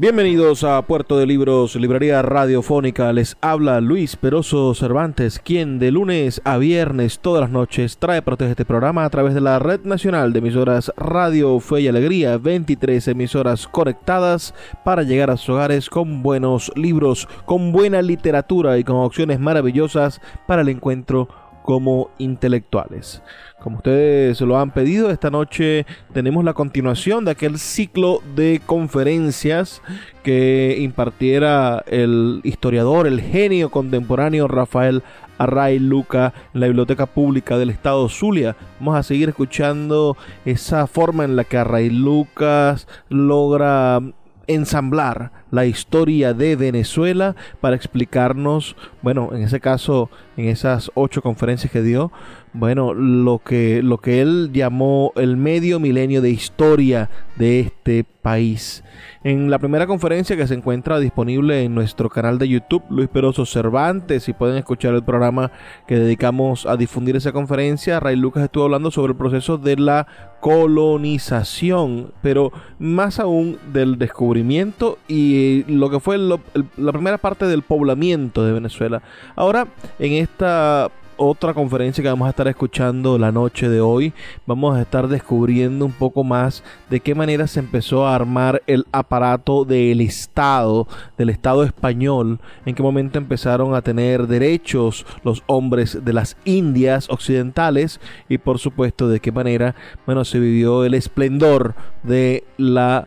Bienvenidos a Puerto de Libros, Librería Radiofónica. Les habla Luis Peroso Cervantes, quien de lunes a viernes todas las noches trae ustedes este programa a través de la Red Nacional de Emisoras Radio Fe y Alegría, 23 emisoras conectadas para llegar a sus hogares con buenos libros, con buena literatura y con opciones maravillosas para el encuentro como intelectuales. Como ustedes lo han pedido, esta noche tenemos la continuación de aquel ciclo de conferencias que impartiera el historiador, el genio contemporáneo Rafael Array Luca en la Biblioteca Pública del Estado Zulia. Vamos a seguir escuchando esa forma en la que Array Lucas logra ensamblar la historia de Venezuela para explicarnos, bueno, en ese caso, en esas ocho conferencias que dio, bueno, lo que, lo que él llamó el medio milenio de historia de este país. En la primera conferencia que se encuentra disponible en nuestro canal de YouTube, Luis Peroso Cervantes, y pueden escuchar el programa que dedicamos a difundir esa conferencia, Ray Lucas estuvo hablando sobre el proceso de la colonización, pero más aún del descubrimiento y lo que fue la primera parte del poblamiento de Venezuela. Ahora, en esta otra conferencia que vamos a estar escuchando la noche de hoy. Vamos a estar descubriendo un poco más de qué manera se empezó a armar el aparato del Estado, del Estado español, en qué momento empezaron a tener derechos los hombres de las Indias occidentales y por supuesto de qué manera, bueno, se vivió el esplendor de la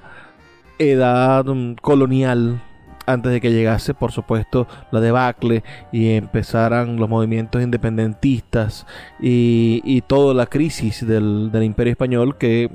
edad mm, colonial antes de que llegase, por supuesto, la debacle y empezaran los movimientos independentistas y, toda la crisis del, Imperio Español que,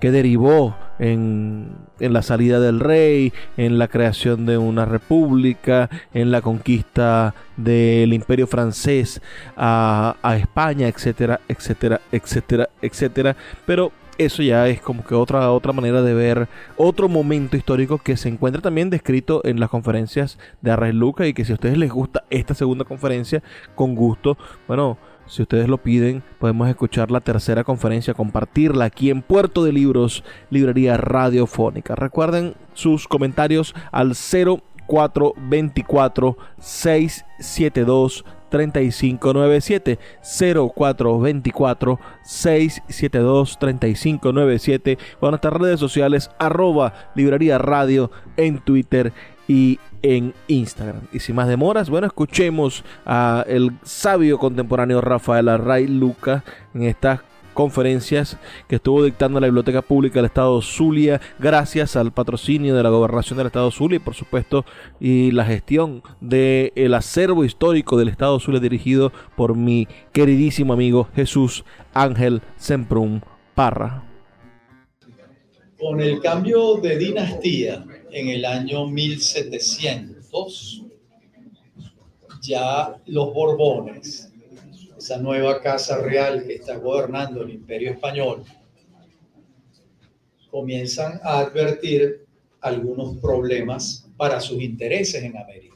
que derivó en, la salida del rey, en la creación de una república, en la conquista del Imperio francés a, a España, etcétera, etcétera, etcétera, etcétera. Pero eso ya es como que otra, otra manera de ver otro momento histórico que se encuentra también descrito en las conferencias de Arraes Luca y que si a ustedes les gusta esta segunda conferencia, con gusto, bueno, si ustedes lo piden, podemos escuchar la tercera conferencia, compartirla aquí en Puerto de Libros, Librería Radiofónica. Recuerden sus comentarios al 0424 672 3597 0424 672 3597 o en nuestras redes sociales arroba librería radio en Twitter y en Instagram. Y sin más demoras, bueno, escuchemos a el sabio contemporáneo Rafael Array Luca en esta conferencias que estuvo dictando la Biblioteca Pública del Estado Zulia gracias al patrocinio de la Gobernación del Estado Zulia y por supuesto y la gestión del acervo histórico del Estado Zulia dirigido por mi queridísimo amigo Jesús Ángel Semprum Parra. Con el cambio de dinastía en el año 1700, ya los Borbones esa nueva casa real que está gobernando el imperio español, comienzan a advertir algunos problemas para sus intereses en América.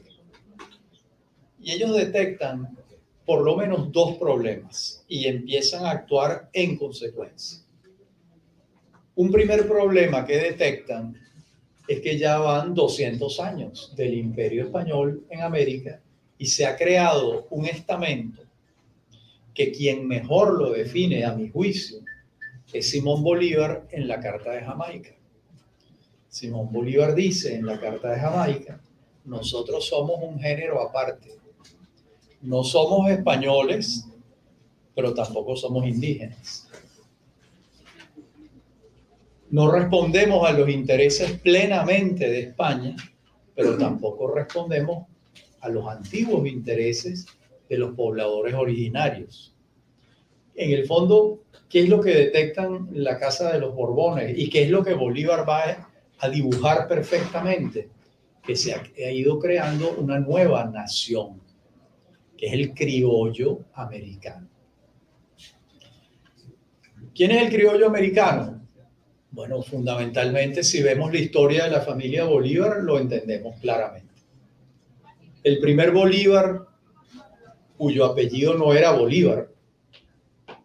Y ellos detectan por lo menos dos problemas y empiezan a actuar en consecuencia. Un primer problema que detectan es que ya van 200 años del imperio español en América y se ha creado un estamento que quien mejor lo define, a mi juicio, es Simón Bolívar en la Carta de Jamaica. Simón Bolívar dice en la Carta de Jamaica, nosotros somos un género aparte. No somos españoles, pero tampoco somos indígenas. No respondemos a los intereses plenamente de España, pero tampoco respondemos a los antiguos intereses de los pobladores originarios. En el fondo, ¿qué es lo que detectan la Casa de los Borbones y qué es lo que Bolívar va a dibujar perfectamente? Que se ha, ido creando una nueva nación, que es el criollo americano. ¿Quién es el criollo americano? Bueno, fundamentalmente, si vemos la historia de la familia Bolívar, lo entendemos claramente. El primer Bolívar cuyo apellido no era Bolívar.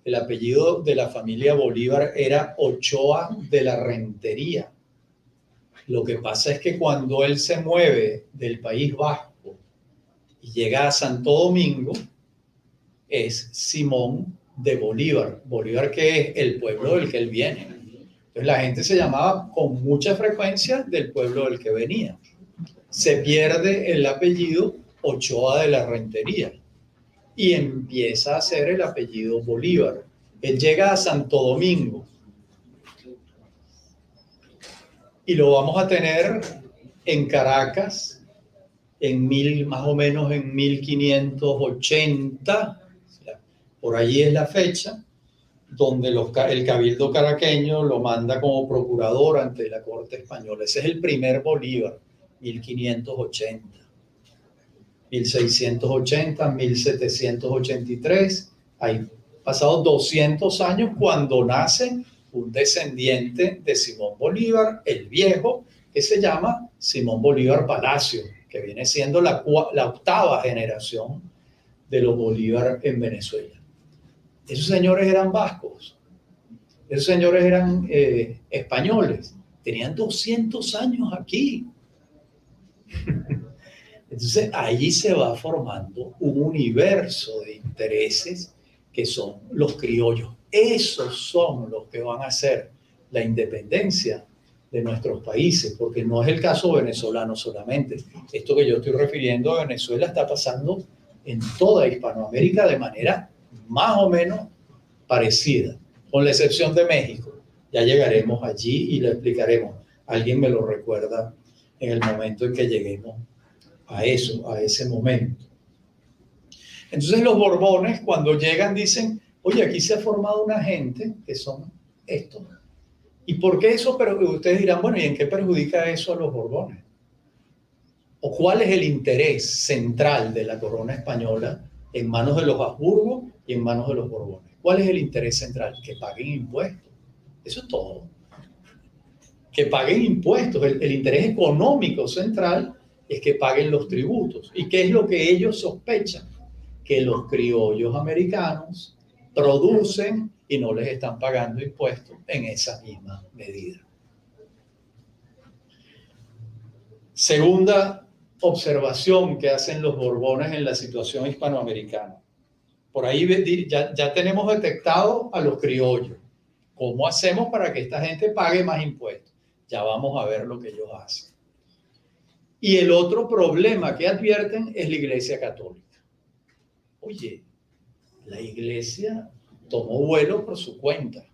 El apellido de la familia Bolívar era Ochoa de la Rentería. Lo que pasa es que cuando él se mueve del País Vasco y llega a Santo Domingo, es Simón de Bolívar. Bolívar que es el pueblo del que él viene. Entonces la gente se llamaba con mucha frecuencia del pueblo del que venía. Se pierde el apellido Ochoa de la Rentería y empieza a ser el apellido Bolívar. Él llega a Santo Domingo y lo vamos a tener en Caracas en mil, más o menos en 1580, por allí es la fecha, donde el cabildo caraqueño lo manda como procurador ante la corte española. Ese es el primer Bolívar, 1580. 1680, 1783. Hay pasados 200 años cuando nace un descendiente de Simón Bolívar, el viejo, que se llama Simón Bolívar Palacio, que viene siendo la, la octava generación de los Bolívar en Venezuela. Esos señores eran vascos, esos señores eran eh, españoles, tenían 200 años aquí. Entonces ahí se va formando un universo de intereses que son los criollos. Esos son los que van a hacer la independencia de nuestros países, porque no es el caso venezolano solamente. Esto que yo estoy refiriendo a Venezuela está pasando en toda Hispanoamérica de manera más o menos parecida, con la excepción de México. Ya llegaremos allí y lo explicaremos. Alguien me lo recuerda en el momento en que lleguemos a eso, a ese momento. Entonces los Borbones cuando llegan dicen, oye, aquí se ha formado una gente que son estos. ¿Y por qué eso? Pero ustedes dirán, bueno, ¿y en qué perjudica eso a los Borbones? ¿O cuál es el interés central de la corona española en manos de los Habsburgo y en manos de los Borbones? ¿Cuál es el interés central? Que paguen impuestos. Eso es todo. Que paguen impuestos. El, el interés económico central es que paguen los tributos. ¿Y qué es lo que ellos sospechan? Que los criollos americanos producen y no les están pagando impuestos en esa misma medida. Segunda observación que hacen los Borbones en la situación hispanoamericana. Por ahí ya, ya tenemos detectado a los criollos. ¿Cómo hacemos para que esta gente pague más impuestos? Ya vamos a ver lo que ellos hacen. Y el otro problema que advierten es la Iglesia Católica. Oye, la Iglesia tomó vuelo por su cuenta.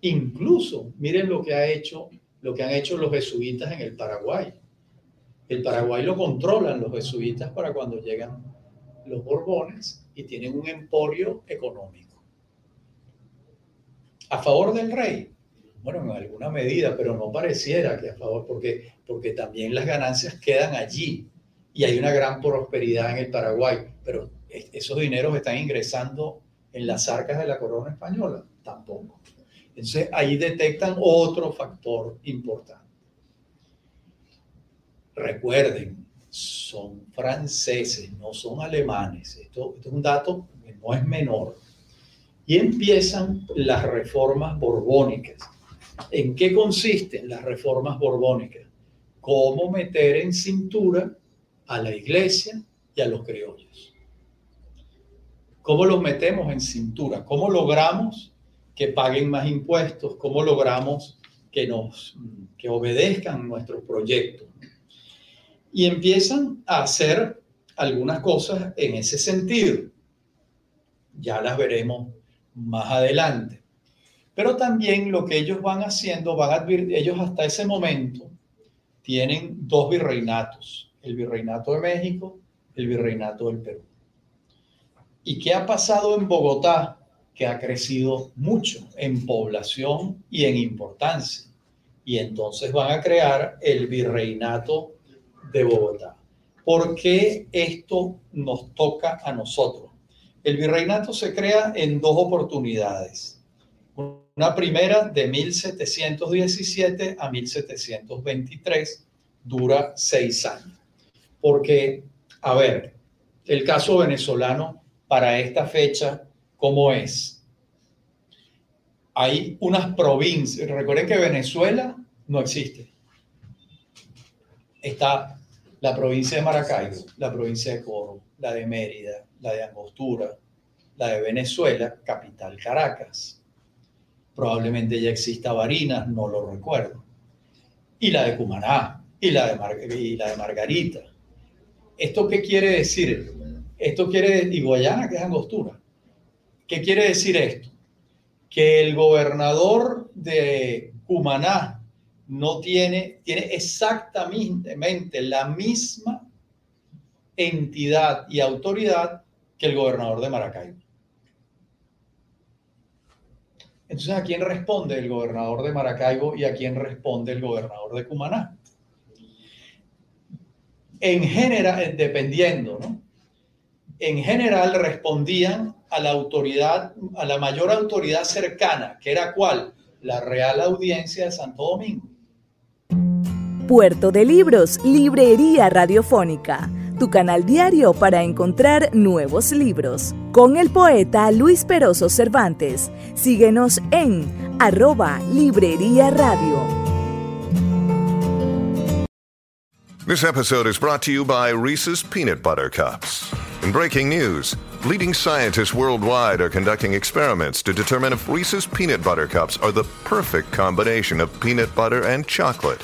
Incluso, miren lo que ha hecho, lo que han hecho los jesuitas en el Paraguay. El Paraguay lo controlan los jesuitas para cuando llegan los Borbones y tienen un emporio económico. A favor del rey, bueno, en alguna medida, pero no pareciera que a favor, porque, porque también las ganancias quedan allí y hay una gran prosperidad en el Paraguay, pero esos dineros están ingresando en las arcas de la corona española, tampoco. Entonces ahí detectan otro factor importante. Recuerden, son franceses, no son alemanes. Esto, esto es un dato que no es menor. Y empiezan las reformas borbónicas ¿En qué consisten las reformas borbónicas? Cómo meter en cintura a la iglesia y a los criollos. ¿Cómo los metemos en cintura? ¿Cómo logramos que paguen más impuestos? ¿Cómo logramos que nos que obedezcan nuestros proyectos? Y empiezan a hacer algunas cosas en ese sentido. Ya las veremos más adelante. Pero también lo que ellos van haciendo, van a ellos hasta ese momento tienen dos virreinatos, el virreinato de México, el virreinato del Perú. ¿Y qué ha pasado en Bogotá? Que ha crecido mucho en población y en importancia. Y entonces van a crear el virreinato de Bogotá. ¿Por qué esto nos toca a nosotros? El virreinato se crea en dos oportunidades. Una primera de 1717 a 1723 dura seis años. Porque, a ver, el caso venezolano para esta fecha, ¿cómo es? Hay unas provincias, recuerden que Venezuela no existe. Está la provincia de Maracaibo, la provincia de Coro, la de Mérida, la de Angostura, la de Venezuela, capital Caracas. Probablemente ya exista Barinas, no lo recuerdo. Y la de Cumaná, y la de, y la de Margarita. ¿Esto qué quiere decir? Esto quiere, y Guayana, que es angostura. ¿Qué quiere decir esto? Que el gobernador de Cumaná no tiene, tiene exactamente la misma entidad y autoridad que el gobernador de Maracaibo. Entonces, ¿a quién responde el gobernador de Maracaibo y a quién responde el gobernador de Cumaná? En general, dependiendo, ¿no? en general respondían a la autoridad, a la mayor autoridad cercana, que era cuál? La Real Audiencia de Santo Domingo. Puerto de Libros, Librería Radiofónica, tu canal diario para encontrar nuevos libros. Con el poeta Luis Peroso Cervantes. Síguenos en arroba Librería Radio. This episode is brought to you by Reese's Peanut Butter Cups. In breaking news, leading scientists worldwide are conducting experiments to determine if Reese's peanut butter cups are the perfect combination of peanut butter and chocolate.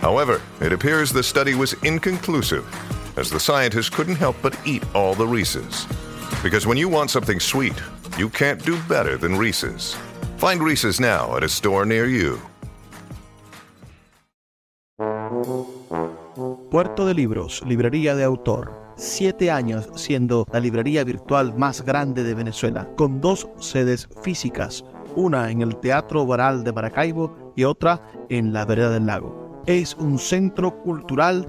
However, it appears the study was inconclusive, as the scientists couldn't help but eat all the Reese's. Because when you want something sweet, you can't do better than Reese's. Find Reese's now at a store near you. Puerto de Libros, Librería de Autor. siete años siendo la librería virtual más grande de Venezuela, con dos sedes físicas, una en el Teatro Baral de Maracaibo y otra en la Vereda del Lago. Es un centro cultural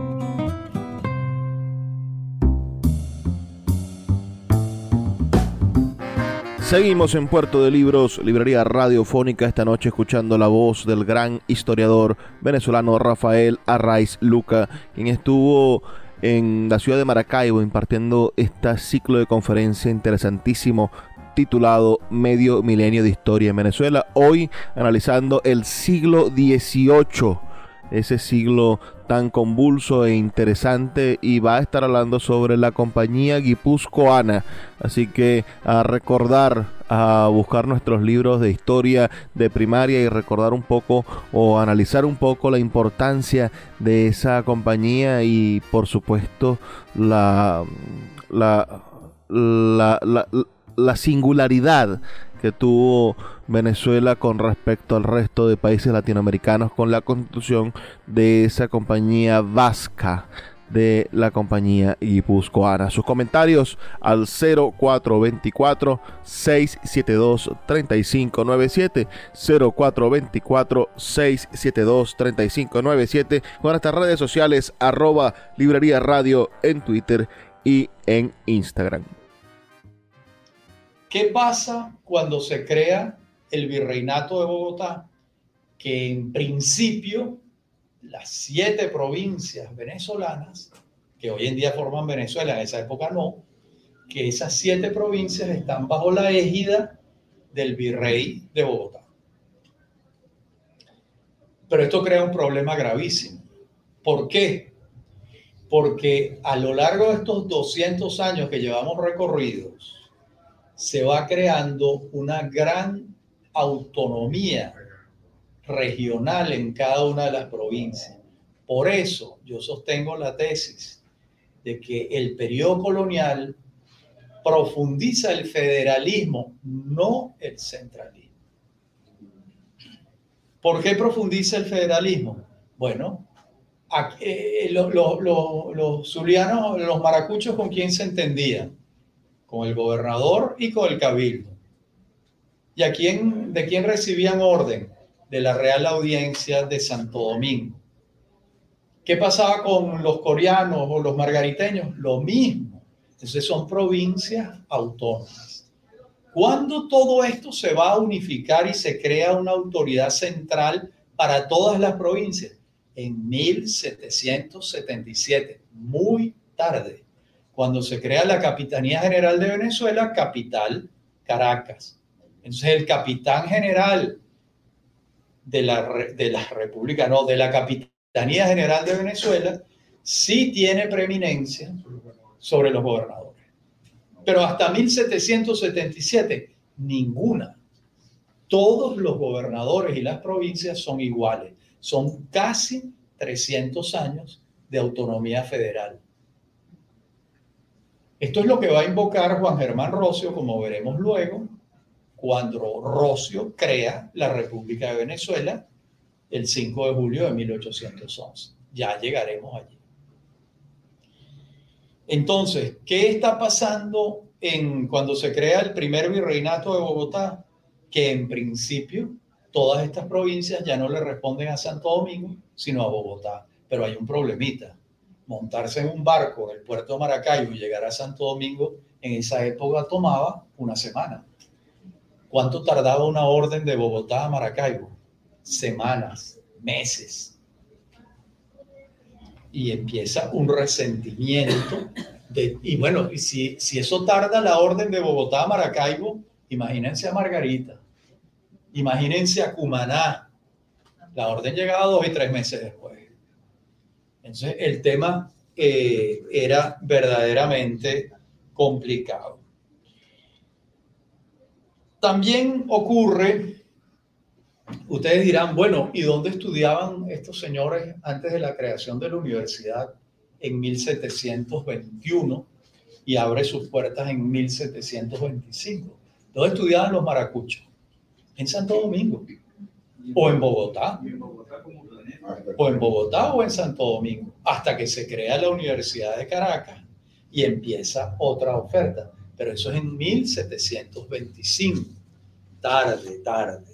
Seguimos en Puerto de Libros, Librería Radiofónica, esta noche escuchando la voz del gran historiador venezolano Rafael Arraiz Luca, quien estuvo en la ciudad de Maracaibo impartiendo este ciclo de conferencia interesantísimo titulado Medio Milenio de Historia en Venezuela. Hoy analizando el siglo XVIII, ese siglo tan convulso e interesante y va a estar hablando sobre la compañía guipuzcoana. Así que a recordar, a buscar nuestros libros de historia de primaria y recordar un poco o analizar un poco la importancia de esa compañía y por supuesto la, la, la, la la singularidad que tuvo Venezuela con respecto al resto de países latinoamericanos con la constitución de esa compañía vasca de la compañía guipuzcoana. Sus comentarios al 0424-672-3597, 0424-672-3597, con nuestras redes sociales arroba librería radio en Twitter y en Instagram. ¿Qué pasa cuando se crea el virreinato de Bogotá? Que en principio las siete provincias venezolanas, que hoy en día forman Venezuela, en esa época no, que esas siete provincias están bajo la égida del virrey de Bogotá. Pero esto crea un problema gravísimo. ¿Por qué? Porque a lo largo de estos 200 años que llevamos recorridos, se va creando una gran autonomía regional en cada una de las provincias. Por eso yo sostengo la tesis de que el periodo colonial profundiza el federalismo, no el centralismo. ¿Por qué profundiza el federalismo? Bueno, eh, los, los, los zulianos, los maracuchos, ¿con quién se entendían? con el gobernador y con el cabildo. ¿Y a quién, de quién recibían orden? De la Real Audiencia de Santo Domingo. ¿Qué pasaba con los coreanos o los margariteños? Lo mismo. Entonces son provincias autónomas. ¿Cuándo todo esto se va a unificar y se crea una autoridad central para todas las provincias? En 1777, muy tarde cuando se crea la Capitanía General de Venezuela, capital Caracas. Entonces el capitán general de la, de la República, no, de la Capitanía General de Venezuela, sí tiene preeminencia sobre los gobernadores. Pero hasta 1777, ninguna. Todos los gobernadores y las provincias son iguales. Son casi 300 años de autonomía federal. Esto es lo que va a invocar Juan Germán Rocio, como veremos luego, cuando Rocio crea la República de Venezuela el 5 de julio de 1811. Ya llegaremos allí. Entonces, ¿qué está pasando en, cuando se crea el primer virreinato de Bogotá? Que en principio todas estas provincias ya no le responden a Santo Domingo, sino a Bogotá. Pero hay un problemita montarse en un barco en el puerto de Maracaibo y llegar a Santo Domingo, en esa época tomaba una semana. ¿Cuánto tardaba una orden de Bogotá a Maracaibo? Semanas, meses. Y empieza un resentimiento. De, y bueno, si eso tarda la orden de Bogotá a Maracaibo, imagínense a Margarita, imagínense a Cumaná. La orden llegaba dos y tres meses después. Entonces, el tema eh, era verdaderamente complicado. También ocurre, ustedes dirán, bueno, ¿y dónde estudiaban estos señores antes de la creación de la universidad en 1721 y abre sus puertas en 1725? ¿Dónde estudiaban los maracuchos? En Santo Domingo o en Bogotá o en Bogotá o en Santo Domingo, hasta que se crea la Universidad de Caracas y empieza otra oferta. Pero eso es en 1725, tarde, tarde.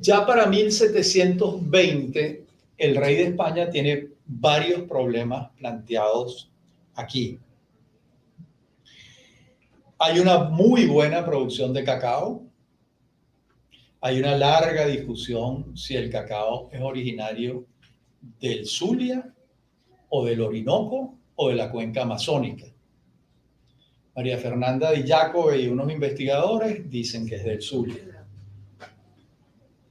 Ya para 1720, el rey de España tiene varios problemas planteados aquí. Hay una muy buena producción de cacao, hay una larga discusión si el cacao es originario del Zulia o del Orinoco o de la cuenca amazónica. María Fernanda Di Jacobe y unos investigadores dicen que es del Zulia.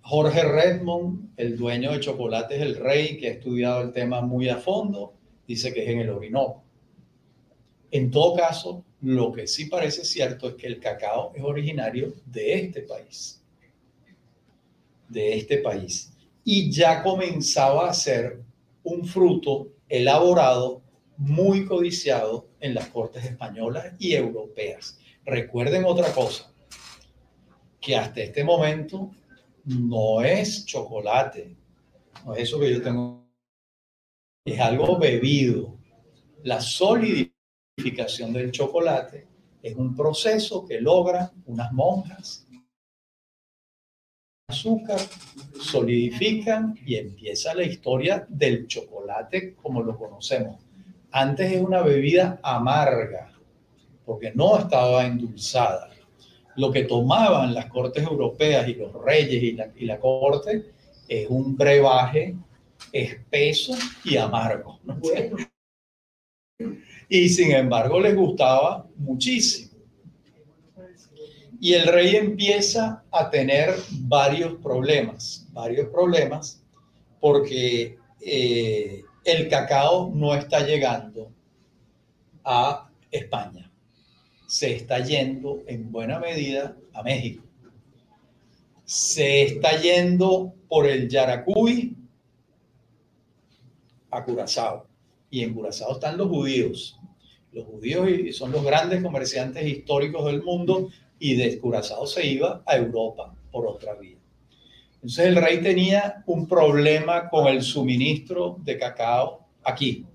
Jorge Redmond, el dueño de Chocolates El Rey, que ha estudiado el tema muy a fondo, dice que es en el Orinoco. En todo caso, lo que sí parece cierto es que el cacao es originario de este país de este país y ya comenzaba a ser un fruto elaborado muy codiciado en las cortes españolas y europeas. Recuerden otra cosa, que hasta este momento no es chocolate, no es eso que yo tengo es algo bebido. La solidificación del chocolate es un proceso que logran unas monjas azúcar, solidifican y empieza la historia del chocolate como lo conocemos. Antes es una bebida amarga, porque no estaba endulzada. Lo que tomaban las cortes europeas y los reyes y la, y la corte es un brebaje espeso y amargo. Y sin embargo les gustaba muchísimo. Y el rey empieza a tener varios problemas, varios problemas, porque eh, el cacao no está llegando a España. Se está yendo en buena medida a México. Se está yendo por el Yaracuy a Curazao. Y en Curazao están los judíos. Los judíos son los grandes comerciantes históricos del mundo y de Curazao se iba a Europa por otra vía. Entonces el rey tenía un problema con el suministro de cacao aquí.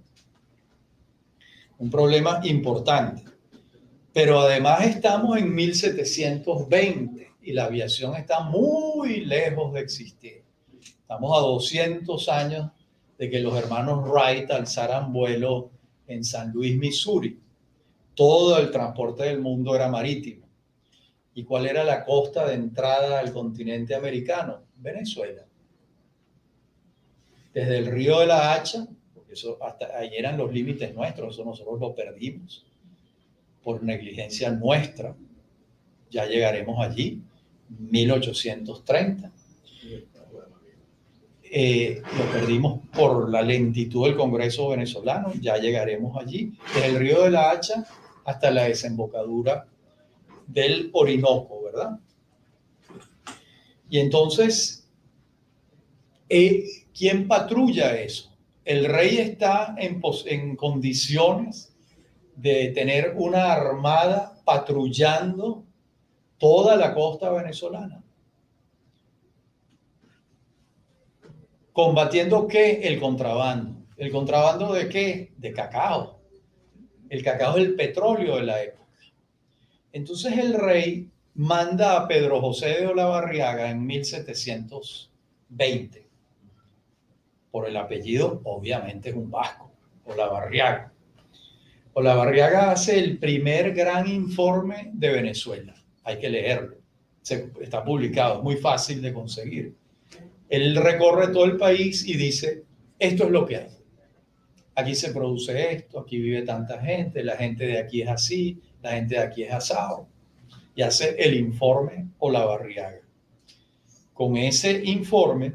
Un problema importante. Pero además estamos en 1720 y la aviación está muy lejos de existir. Estamos a 200 años de que los hermanos Wright alzaran vuelo en San Luis, Missouri. Todo el transporte del mundo era marítimo. ¿Y cuál era la costa de entrada al continente americano? Venezuela. Desde el río de la Hacha, porque eso hasta ahí eran los límites nuestros, eso nosotros lo perdimos por negligencia nuestra. Ya llegaremos allí, 1830. Eh, lo perdimos por la lentitud del Congreso venezolano, ya llegaremos allí, desde el río de la Hacha hasta la desembocadura del Orinoco, ¿verdad? Y entonces, ¿quién patrulla eso? El rey está en, en condiciones de tener una armada patrullando toda la costa venezolana. ¿Combatiendo qué? El contrabando. ¿El contrabando de qué? De cacao. El cacao es el petróleo de la época. Entonces el rey manda a Pedro José de Olavarriaga en 1720. Por el apellido, obviamente es un vasco, Olavarriaga. Olavarriaga hace el primer gran informe de Venezuela. Hay que leerlo. está publicado, es muy fácil de conseguir. Él recorre todo el país y dice, esto es lo que hay. Aquí se produce esto, aquí vive tanta gente, la gente de aquí es así, la gente de aquí es asado. Y hace el informe o la barriaga. Con ese informe,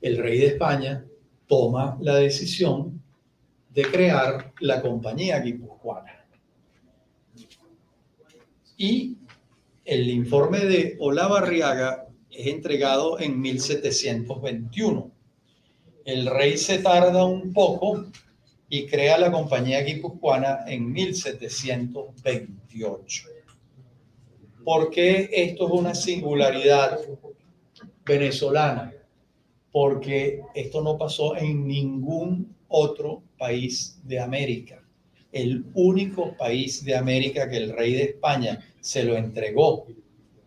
el rey de España toma la decisión de crear la compañía guipuzcoana. Y el informe de Olavarriaga es entregado en 1721. El rey se tarda un poco y crea la compañía guipuzcoana en 1728. ¿Por qué esto es una singularidad venezolana? Porque esto no pasó en ningún otro país de América. El único país de América que el rey de España se lo entregó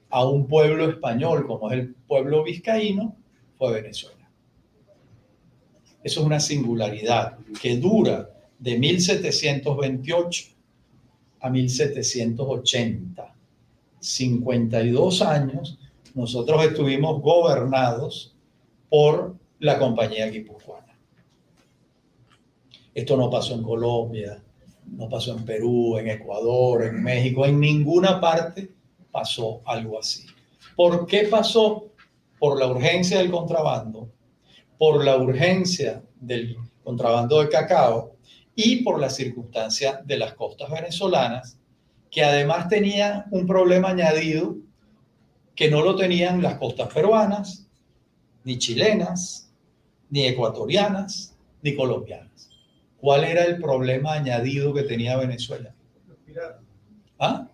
a un pueblo español como es el pueblo vizcaíno fue Venezuela. Eso es una singularidad que dura de 1728 a 1780. 52 años nosotros estuvimos gobernados por la compañía guipuzcoana. Esto no pasó en Colombia, no pasó en Perú, en Ecuador, en México, en ninguna parte pasó algo así. ¿Por qué pasó? Por la urgencia del contrabando, por la urgencia del contrabando de cacao y por la circunstancia de las costas venezolanas, que además tenían un problema añadido que no lo tenían las costas peruanas, ni chilenas, ni ecuatorianas, ni colombianas. ¿Cuál era el problema añadido que tenía Venezuela? ¿Ah?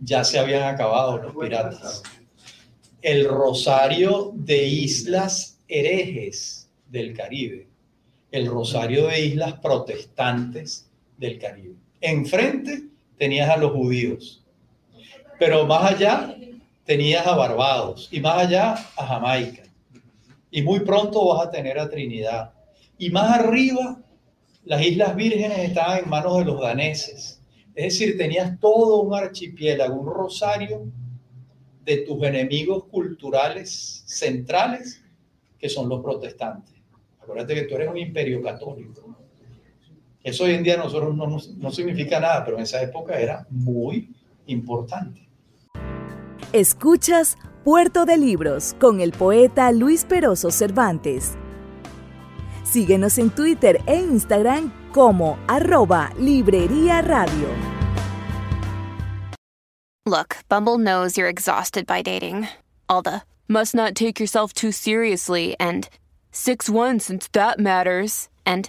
ya se habían acabado los piratas. El rosario de islas herejes del Caribe. el rosario de islas protestantes del Caribe. Enfrente tenías a los judíos, pero más allá tenías a Barbados y más allá a Jamaica. Y muy pronto vas a tener a Trinidad. Y más arriba, las Islas Vírgenes estaban en manos de los daneses. Es decir, tenías todo un archipiélago, un rosario de tus enemigos culturales centrales, que son los protestantes. Acuérdate que tú eres un imperio católico. Eso hoy en día nosotros no, no significa nada, pero en esa época era muy importante. Escuchas Puerto de Libros con el poeta Luis Peroso Cervantes. Síguenos en Twitter e Instagram como arroba Librería Radio. Look, Bumble knows you're exhausted by dating. All the must not take yourself too seriously and 6-1 since that matters. And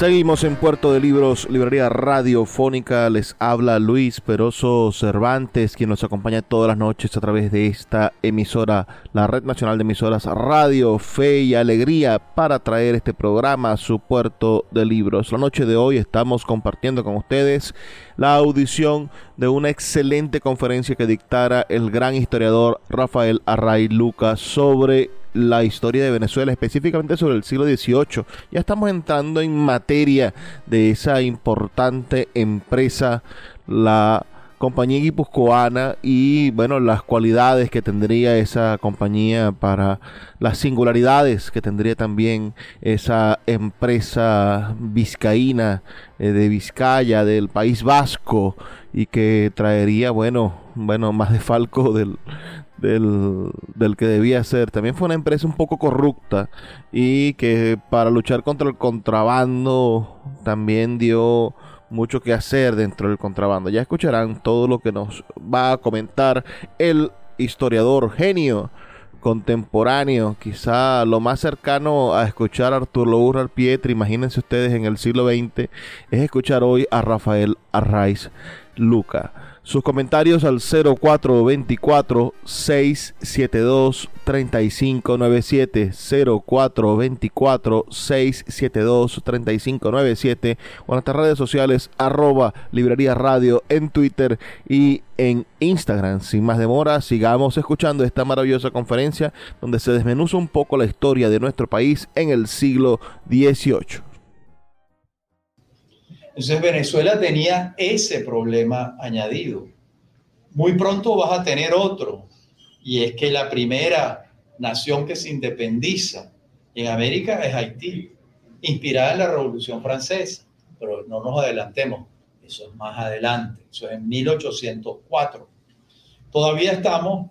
Seguimos en Puerto de Libros, Librería Radiofónica. Les habla Luis Peroso Cervantes, quien nos acompaña todas las noches a través de esta emisora, la Red Nacional de Emisoras Radio, Fe y Alegría, para traer este programa a su Puerto de Libros. La noche de hoy estamos compartiendo con ustedes la audición de una excelente conferencia que dictara el gran historiador Rafael Array Lucas sobre la historia de Venezuela, específicamente sobre el siglo XVIII. Ya estamos entrando en materia de esa importante empresa, la compañía guipuzcoana y bueno, las cualidades que tendría esa compañía para las singularidades que tendría también esa empresa vizcaína eh, de Vizcaya, del País Vasco y que traería, bueno, bueno, más de Falco del, del, que debía ser. También fue una empresa un poco corrupta y que para luchar contra el contrabando también dio mucho que hacer dentro del contrabando. Ya escucharán todo lo que nos va a comentar el historiador genio contemporáneo, quizá lo más cercano a escuchar a Arturo Urral Pietri, imagínense ustedes en el siglo XX, es escuchar hoy a Rafael Arraiz Luca. Sus comentarios al 0424-672-3597, 0424-672-3597 o en nuestras redes sociales arroba librería radio en Twitter y en Instagram. Sin más demora, sigamos escuchando esta maravillosa conferencia donde se desmenuza un poco la historia de nuestro país en el siglo XVIII. Entonces Venezuela tenía ese problema añadido. Muy pronto vas a tener otro, y es que la primera nación que se independiza en América es Haití, inspirada en la Revolución Francesa, pero no nos adelantemos, eso es más adelante, eso es en 1804. Todavía estamos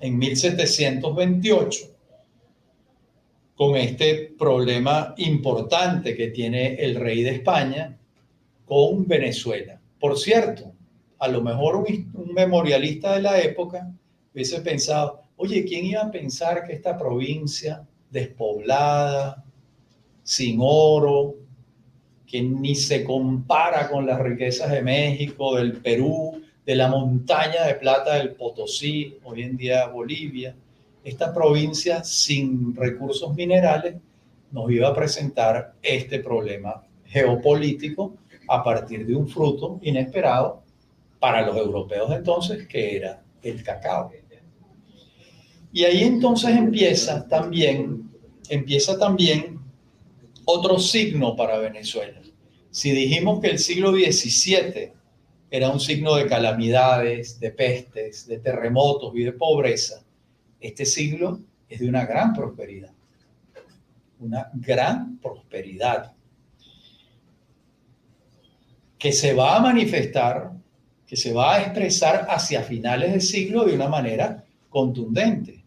en 1728 con este problema importante que tiene el rey de España, con Venezuela. Por cierto, a lo mejor un, memorialista de la época hubiese pensado, oye, ¿quién iba a pensar que esta provincia despoblada, sin oro, que ni se compara con las riquezas de México, del Perú, de la montaña de plata del Potosí, hoy en día Bolivia, esta provincia sin recursos minerales nos iba a presentar este problema geopolítico a partir de un fruto inesperado para los europeos entonces, que era el cacao. Y ahí entonces empieza también, empieza también otro signo para Venezuela. Si dijimos que el siglo XVII era un signo de calamidades, de pestes, de terremotos y de pobreza, este siglo es de una gran prosperidad. Una gran prosperidad que se va a manifestar, que se va a expresar hacia finales del siglo de una manera contundente.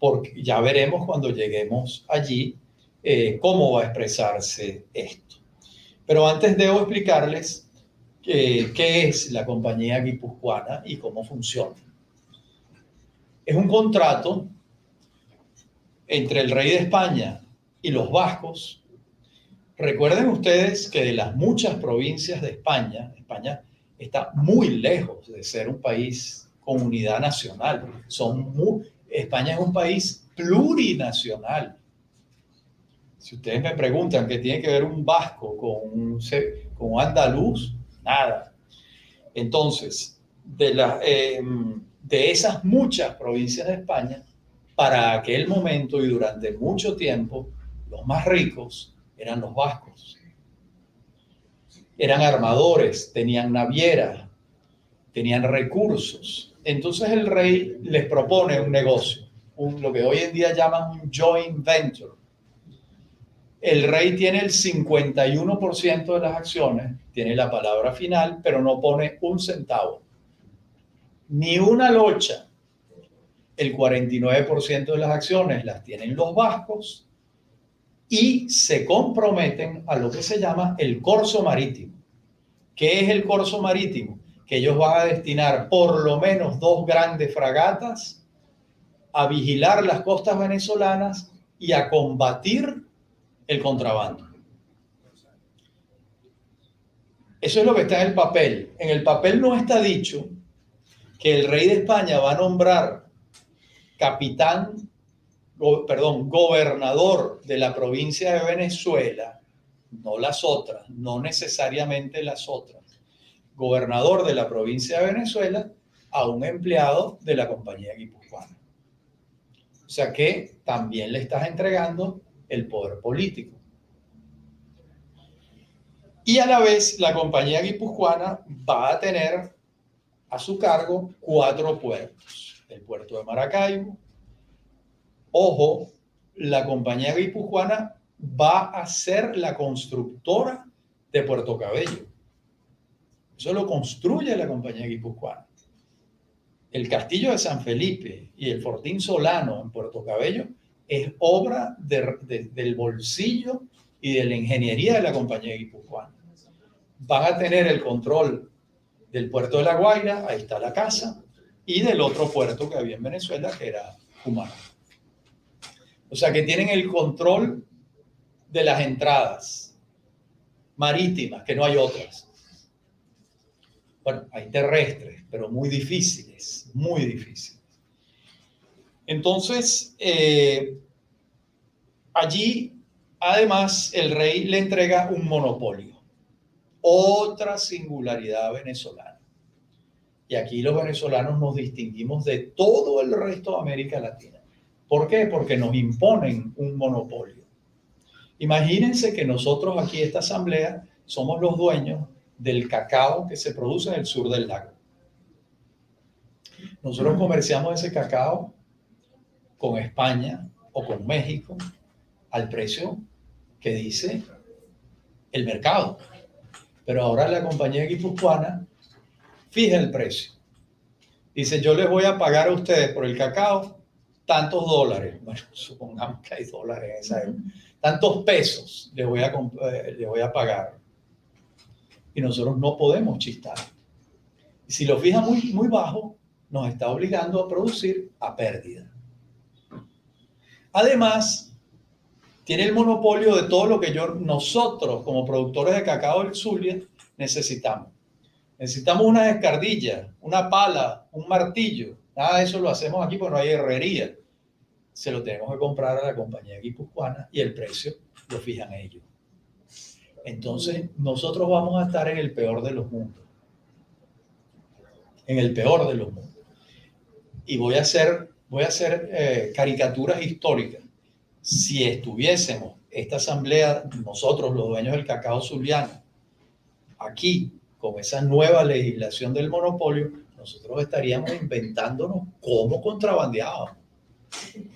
Porque ya veremos cuando lleguemos allí eh, cómo va a expresarse esto. Pero antes debo explicarles eh, qué es la compañía guipuzcoana y cómo funciona. Es un contrato entre el rey de España y los vascos. Recuerden ustedes que de las muchas provincias de España, España está muy lejos de ser un país con unidad nacional. España es un país plurinacional. Si ustedes me preguntan qué tiene que ver un vasco con un, andaluz, nada. Entonces, de, la, em, de esas muchas provincias de España, para aquel momento y durante mucho tiempo, los más ricos eran los vascos. Eran armadores, tenían naviera, tenían recursos. Entonces el rey les propone un negocio, un, lo que hoy en día llaman un joint venture el rey tiene el 51% de las acciones, tiene la palabra final, pero no pone un centavo, ni una locha. El 49% de las acciones las tienen los vascos y se comprometen a lo que se llama el corso marítimo. ¿Qué es el corso marítimo? Que ellos van a destinar por lo menos dos grandes fragatas a vigilar las costas venezolanas y a combatir el contrabando. Eso es lo que está en el papel. En el papel no está dicho que el rey de España va a nombrar capitán, perdón, gobernador de la provincia de Venezuela, no las otras, no necesariamente las otras, gobernador de la provincia de Venezuela a un empleado de la compañía guipuzcoana. O sea que también le estás entregando el poder político. Y a la vez, la compañía guipuzcoana va a tener a su cargo cuatro puertos. El puerto de Maracaibo. Ojo, la compañía guipuzcoana va a ser la constructora de Puerto Cabello. Eso lo construye la compañía guipuzcoana. El castillo de San Felipe y el Fortín Solano en Puerto Cabello es obra del bolsillo y de la ingeniería de la compañía guipuzcoana. Van a tener el control del puerto de La Guaira, ahí está la casa, y del otro puerto que había en Venezuela, que era Humano. O sea que tienen el control de las entradas marítimas, que no hay otras. Bueno, hay terrestres, pero muy difíciles, muy difíciles. Entonces, eh, allí, además, el rey le entrega un monopolio, otra singularidad venezolana. Y aquí los venezolanos nos distinguimos de todo el resto de América Latina. ¿Por qué? Porque nos imponen un monopolio. Imagínense que nosotros aquí, esta asamblea, somos los dueños del cacao que se produce en el sur del lago. Nosotros comerciamos ese cacao con España o con México al precio que dice el mercado. Pero ahora la compañía guipuzcoana fija el precio. Dice, yo les voy a pagar a ustedes por el cacao tantos dólares. Bueno, supongamos que hay dólares en esa época. Tantos pesos les voy a, eh, les voy a pagar. Y nosotros no podemos chistar. Y si lo fija muy, muy bajo, nos está obligando a producir a pérdida. Además, tiene el monopolio de todo lo que yo, nosotros como productores de cacao del Zulia necesitamos. Necesitamos una escardilla, una pala, un martillo. Nada de eso lo hacemos aquí porque no hay herrería. Se lo tenemos que comprar a la compañía guipuzcoana y el precio lo fijan ellos. Entonces, nosotros vamos a estar en el peor de los mundos. En el peor de los mundos. Y voy a hacer, voy a hacer eh, caricaturas históricas. Si estuviésemos esta asamblea, nosotros los dueños del cacao zuliano, aquí con esa nueva legislación del monopolio, nosotros estaríamos inventándonos cómo contrabandeábamos.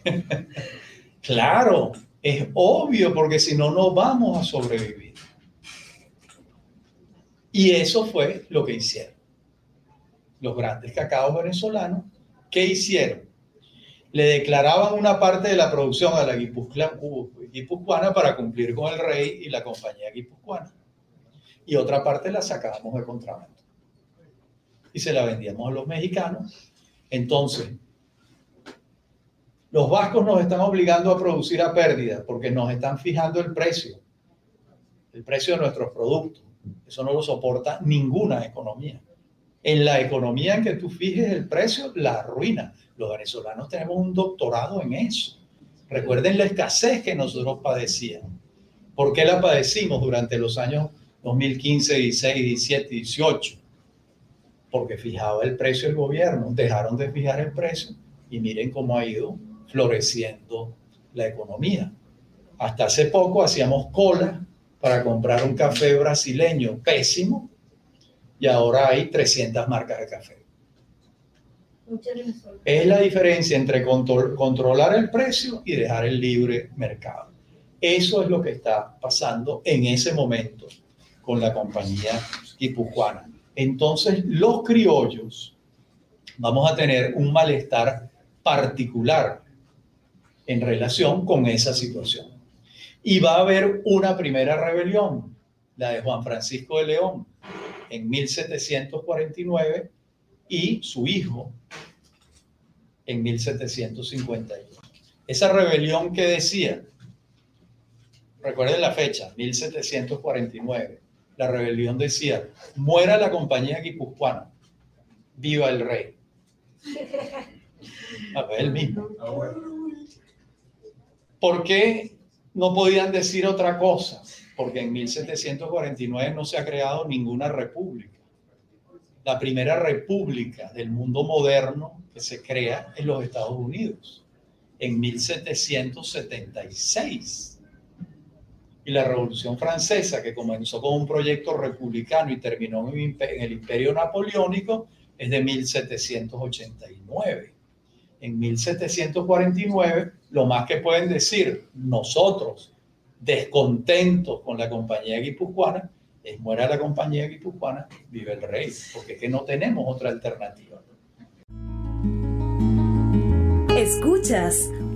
claro, es obvio, porque si no, no vamos a sobrevivir. Y eso fue lo que hicieron. Los grandes cacaos venezolanos, ¿qué hicieron? Le declaraban una parte de la producción a la guipuzcoana para cumplir con el rey y la compañía guipuzcoana y otra parte la sacábamos de contrabando. Y se la vendíamos a los mexicanos. Entonces, los vascos nos están obligando a producir a pérdida porque nos están fijando el precio, el precio de nuestros productos. Eso no lo soporta ninguna economía. En la economía en que tú fijes el precio, la arruina. Los venezolanos tenemos un doctorado en eso. Recuerden la escasez que nosotros padecíamos. ¿Por qué la padecimos durante los años 2015, 16, 17, 18, porque fijaba el precio el gobierno, dejaron de fijar el precio y miren cómo ha ido floreciendo la economía. Hasta hace poco hacíamos cola para comprar un café brasileño pésimo y ahora hay 300 marcas de café. Es la diferencia entre controlar el precio y dejar el libre mercado. Eso es lo que está pasando en ese momento con la compañía guipuzcoana. Entonces, los criollos vamos a tener un malestar particular en relación con esa situación. Y va a haber una primera rebelión, la de Juan Francisco de León, en 1749, y su hijo en 1751. Esa rebelión que decía, recuerden la fecha, 1749, la rebelión decía, muera la compañía guipuzcoana, viva el rey. A ver, el mismo. ¿Por qué no podían decir otra cosa? Porque en 1749 no se ha creado ninguna república. La primera república del mundo moderno que se crea en los Estados Unidos, en 1776 y la Revolución Francesa, que comenzó con un proyecto republicano y terminó en el Imperio Napoleónico, es de 1789. En 1749, lo más que pueden decir nosotros, descontentos con la compañía guipuzcoana, es muera la compañía guipuzcoana, vive el rey, porque es que no tenemos otra alternativa. Escuchas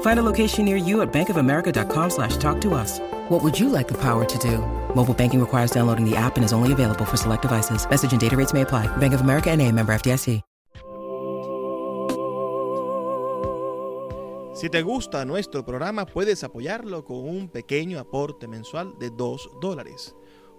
Find a location near you at bankofamerica.com slash talk to us. What would you like the power to do? Mobile banking requires downloading the app and is only available for select devices. Message and data rates may apply. Bank of America and NA, member FDIC. Si te gusta nuestro programa, puedes apoyarlo con un pequeño aporte mensual de 2 dólares.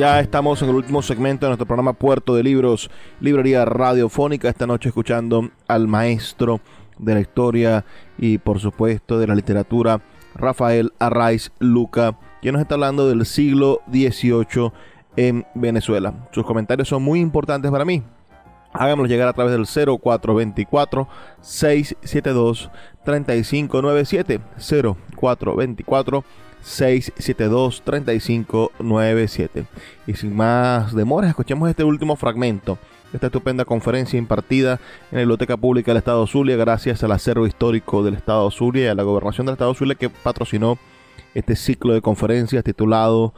Ya estamos en el último segmento de nuestro programa Puerto de Libros, Librería Radiofónica. Esta noche escuchando al maestro de la historia y por supuesto de la literatura, Rafael Arraiz Luca, quien nos está hablando del siglo XVIII en Venezuela. Sus comentarios son muy importantes para mí. Háganmelo llegar a través del 0424 672 3597 0424 672 3597. Y sin más demoras, escuchemos este último fragmento de esta estupenda conferencia impartida en la Biblioteca Pública del Estado Zulia gracias al acervo histórico del Estado Zulia y a la gobernación del Estado Zulia que patrocinó este ciclo de conferencias titulado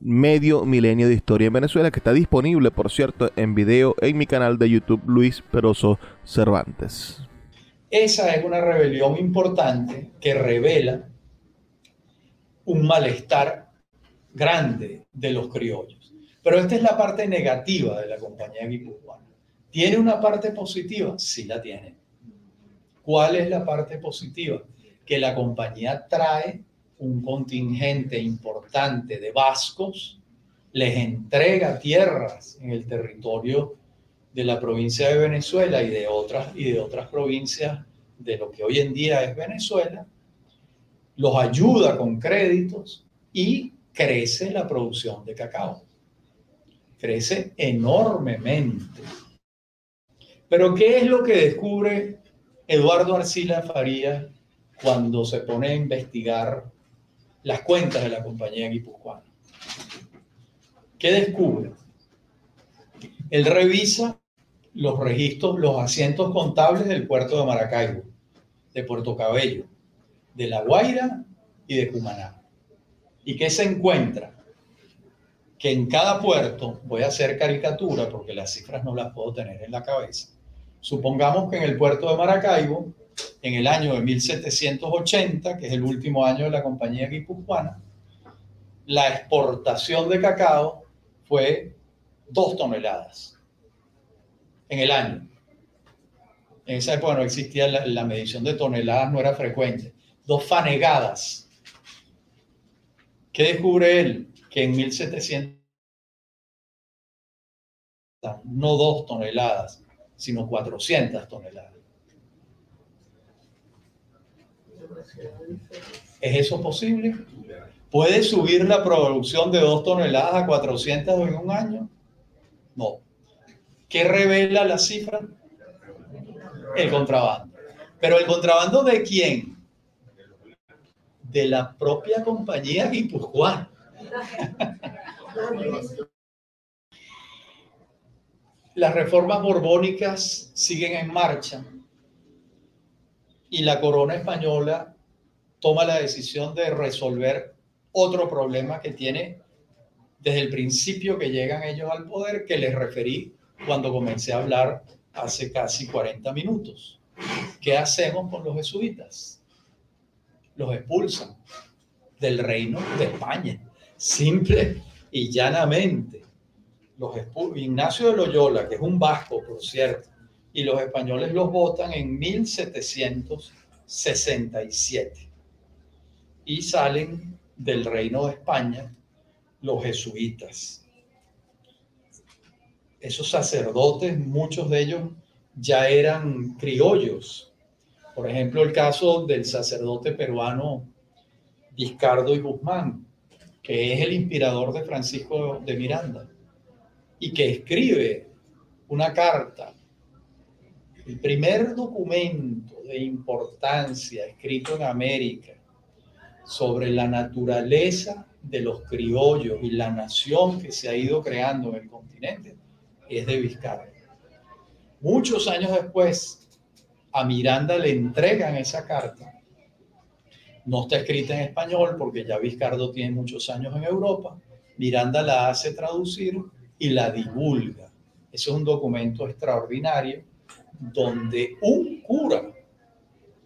Medio Milenio de Historia en Venezuela, que está disponible, por cierto, en video en mi canal de YouTube Luis Peroso Cervantes. Esa es una rebelión importante que revela un malestar grande de los criollos. Pero esta es la parte negativa de la compañía guipuzcoana. ¿Tiene una parte positiva? Sí la tiene. ¿Cuál es la parte positiva? Que la compañía trae un contingente importante de vascos, les entrega tierras en el territorio de la provincia de Venezuela y de otras, y de otras provincias de lo que hoy en día es Venezuela, los ayuda con créditos y crece la producción de cacao. Crece enormemente. Pero ¿qué es lo que descubre Eduardo Arcila Farías cuando se pone a investigar las cuentas de la compañía guipuzcoana. ¿Qué descubre? Él revisa los registros, los asientos contables del puerto de Maracaibo, de Puerto Cabello, de La Guaira y de Cumaná. ¿Y qué se encuentra? Que en cada puerto, voy a hacer caricatura porque las cifras no las puedo tener en la cabeza. Supongamos que en el puerto de Maracaibo en el año de 1780, que es el último año de la compañía guipuzcoana, la exportación de cacao fue dos toneladas en el año. En esa época no existía la, medición de toneladas, no era frecuente. Dos fanegadas. ¿Qué descubre él? Que en 1700 no dos toneladas, sino 400 toneladas. ¿Es eso posible? ¿Puede subir la producción de dos toneladas a 400 en un año? No. ¿Qué revela la cifra? El contrabando. ¿Pero el contrabando de quién? De la propia compañía guipuzcoana. Las reformas borbónicas siguen en marcha y la corona española toma la decisión de resolver otro problema que tiene desde el principio que llegan ellos al poder, que les referí cuando comencé a hablar hace casi 40 minutos. ¿Qué hacemos con los jesuitas? Los expulsan del reino de España, simple y llanamente. Los Ignacio de Loyola, que es un vasco, por cierto, y los españoles los votan en 1767. Y salen del reino de España los jesuitas. Esos sacerdotes, muchos de ellos ya eran criollos. Por ejemplo, el caso del sacerdote peruano Vizcardo y Guzmán, que es el inspirador de Francisco de Miranda y que escribe una carta el primer documento de importancia escrito en América sobre la naturaleza de los criollos y la nación que se ha ido creando en el continente es de Vizcarra. Muchos años después, a Miranda le entregan esa carta. No está escrita en español porque ya Vizcardo tiene muchos años en Europa. Miranda la hace traducir y la divulga. Ese es un documento extraordinario donde un cura,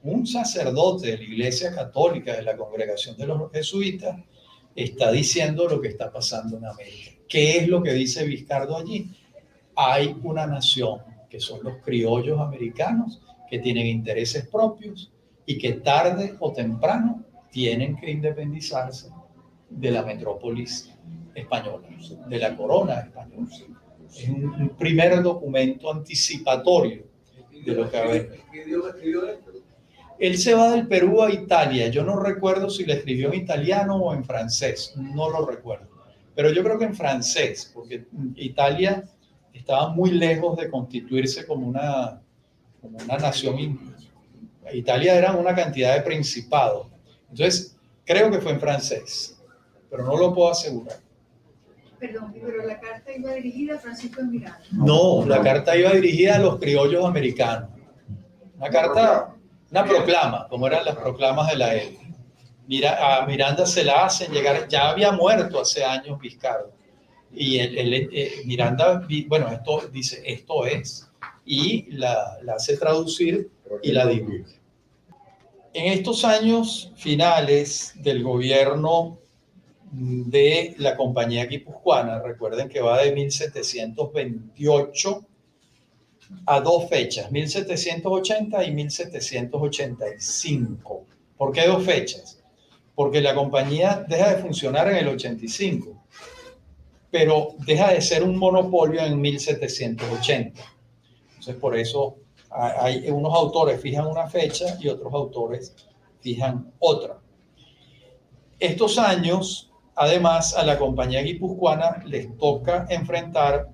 un sacerdote de la Iglesia Católica, de la congregación de los jesuitas, está diciendo lo que está pasando en América. ¿Qué es lo que dice Vizcardo allí? Hay una nación, que son los criollos americanos, que tienen intereses propios y que tarde o temprano tienen que independizarse de la metrópolis española, de la corona española. Es un primer documento anticipatorio de lo que va a haber. Él se va del Perú a Italia. Yo no recuerdo si le escribió en italiano o en francés. No lo recuerdo. Pero yo creo que en francés, porque Italia estaba muy lejos de constituirse como una, como una nación. Italia era una cantidad de principados. Entonces, creo que fue en francés, pero no lo puedo asegurar. Perdón, pero la carta iba dirigida a Francisco de Miranda. No, la carta iba dirigida a los criollos americanos. Una carta, una proclama, como eran las proclamas de la época. Mira, a Miranda se la hacen llegar, ya había muerto hace años Vizcarra. Y el, eh, Miranda, bueno, esto dice, esto es, y la, la hace traducir y la divulga. En estos años finales del gobierno de la compañía guipuzcoana, recuerden que va de 1728 a dos fechas, 1780 y 1785. ¿Por qué dos fechas? Porque la compañía deja de funcionar en el 85, pero deja de ser un monopolio en 1780. Entonces, por eso hay unos autores fijan una fecha y otros autores fijan otra. Estos años, además, a la compañía guipuzcoana les toca enfrentar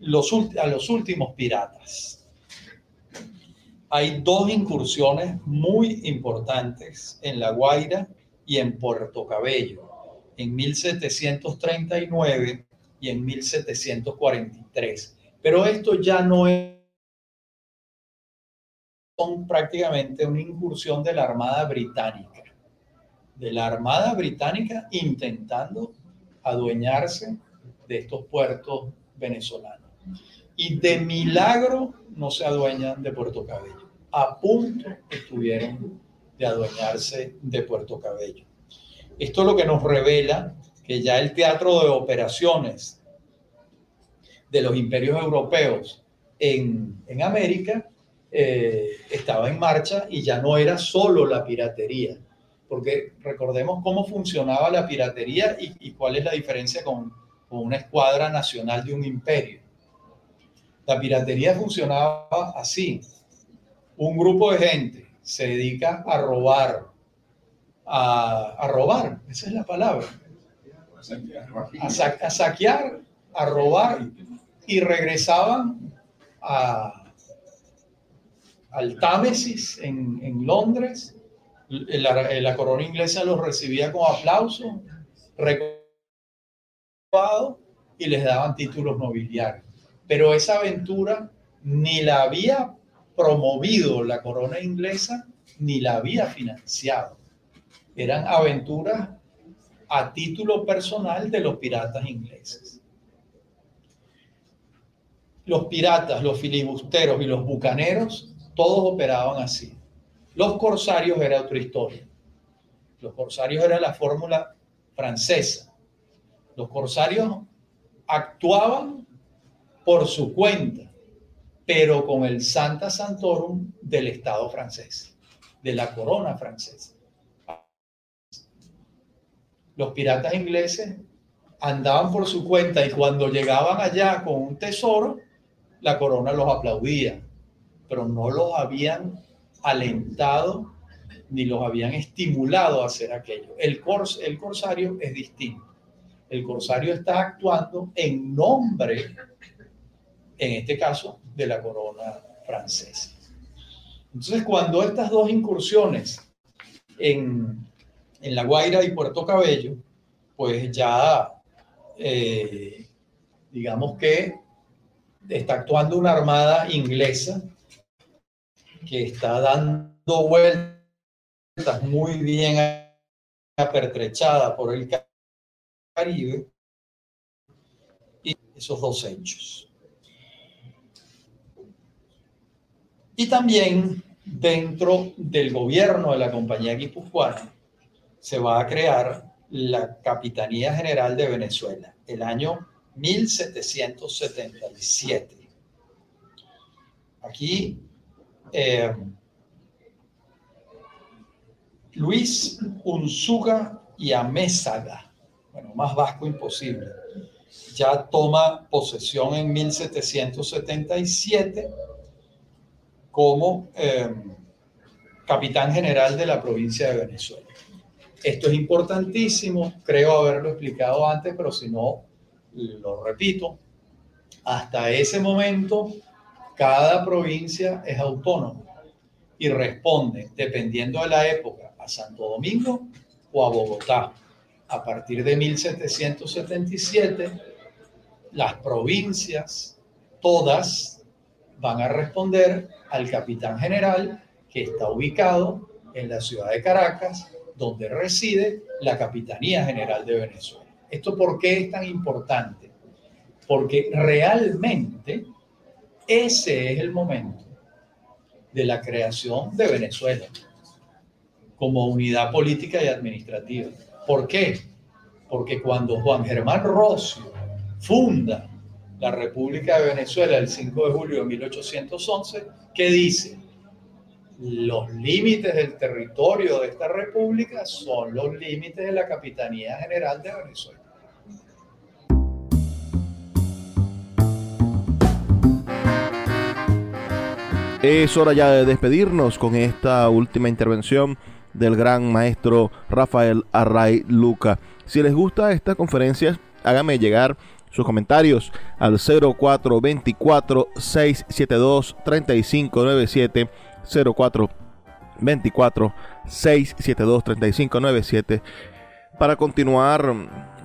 a los últimos piratas. Hay dos incursiones muy importantes en La Guaira y en Puerto Cabello, en 1739 y en 1743. Pero esto ya no es prácticamente una incursión de la Armada Británica, de la Armada Británica intentando adueñarse de estos puertos venezolanos. Y de milagro no se adueñan de Puerto Cabello. A punto estuvieron de adueñarse de Puerto Cabello. Esto es lo que nos revela que ya el teatro de operaciones de los imperios europeos en, en América eh, estaba en marcha y ya no era solo la piratería, porque recordemos cómo funcionaba la piratería y, cuál es la diferencia con, una escuadra nacional de un imperio. La piratería funcionaba así. Un grupo de gente se dedica a robar, a, a robar, esa es la palabra, a, a saquear, a robar y regresaban a, al Támesis en, Londres. La, la, corona inglesa los recibía con aplauso, y les daban títulos nobiliarios. Pero esa aventura ni la había promovido la corona inglesa ni la había financiado. Eran aventuras a título personal de los piratas ingleses. Los piratas, los filibusteros y los bucaneros todos operaban así. Los corsarios era otra historia. Los corsarios era la fórmula francesa. Los corsarios actuaban por su cuenta, pero con el Santa Santorum del Estado francés, de la corona francesa. Los piratas ingleses andaban por su cuenta y cuando llegaban allá con un tesoro, la corona los aplaudía pero no los habían alentado ni los habían estimulado a hacer aquello. El, cors, el corsario es distinto. El corsario está actuando en nombre, en este caso, de la corona francesa. Entonces, cuando estas dos incursiones en, en La Guaira y Puerto Cabello, pues ya, eh, digamos que está actuando una armada inglesa que está dando vueltas muy bien apertrechada por el Caribe y esos dos hechos. Y también dentro del gobierno de la compañía guipuzcoana se va a crear la Capitanía General de Venezuela, el año 1777. Aquí, eh, Luis Unzuga y Amézaga, bueno, más vasco imposible, ya toma posesión en 1777 como eh, capitán general de la provincia de Venezuela. Esto es importantísimo, creo haberlo explicado antes, pero si no, lo repito. Hasta ese momento, cada provincia es autónoma y responde, dependiendo de la época, a Santo Domingo o a Bogotá. A partir de 1777, las provincias, todas, van a responder al capitán general que está ubicado en la ciudad de Caracas, donde reside la Capitanía General de Venezuela. ¿Esto por qué es tan importante? Porque realmente ese es el momento de la creación de Venezuela como unidad política y administrativa. ¿Por qué? Porque cuando Juan Germán Rossio funda la República de Venezuela el 5 de julio de 1811, ¿qué dice? Los límites del territorio de esta república son los límites de la Capitanía General de Venezuela. Es hora ya de despedirnos con esta última intervención del gran maestro Rafael Array Luca. Si les gusta esta conferencia, háganme llegar sus comentarios al 0424 672 3597 0424 672 3597 para continuar,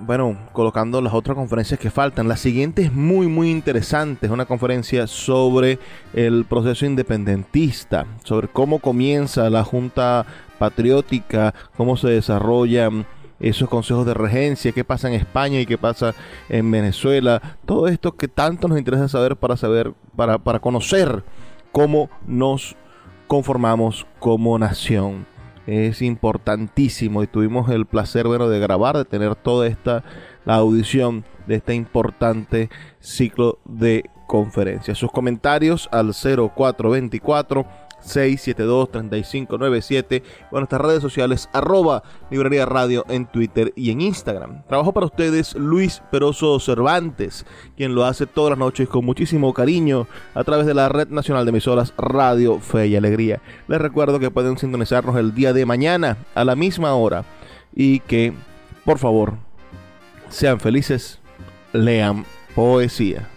bueno, colocando las otras conferencias que faltan. La siguiente es muy, muy interesante. Es una conferencia sobre el proceso independentista, sobre cómo comienza la Junta Patriótica, cómo se desarrollan esos consejos de regencia, qué pasa en España y qué pasa en Venezuela, todo esto que tanto nos interesa saber para saber, para, para conocer cómo nos conformamos como nación. Es importantísimo y tuvimos el placer bueno, de grabar, de tener toda esta la audición de este importante ciclo de conferencias. Sus comentarios al 0424 672-3597 o en nuestras redes sociales arroba librería radio en Twitter y en Instagram. Trabajo para ustedes Luis Peroso Cervantes, quien lo hace todas las noches con muchísimo cariño a través de la Red Nacional de Emisoras Radio Fe y Alegría. Les recuerdo que pueden sintonizarnos el día de mañana a la misma hora y que, por favor, sean felices, lean poesía.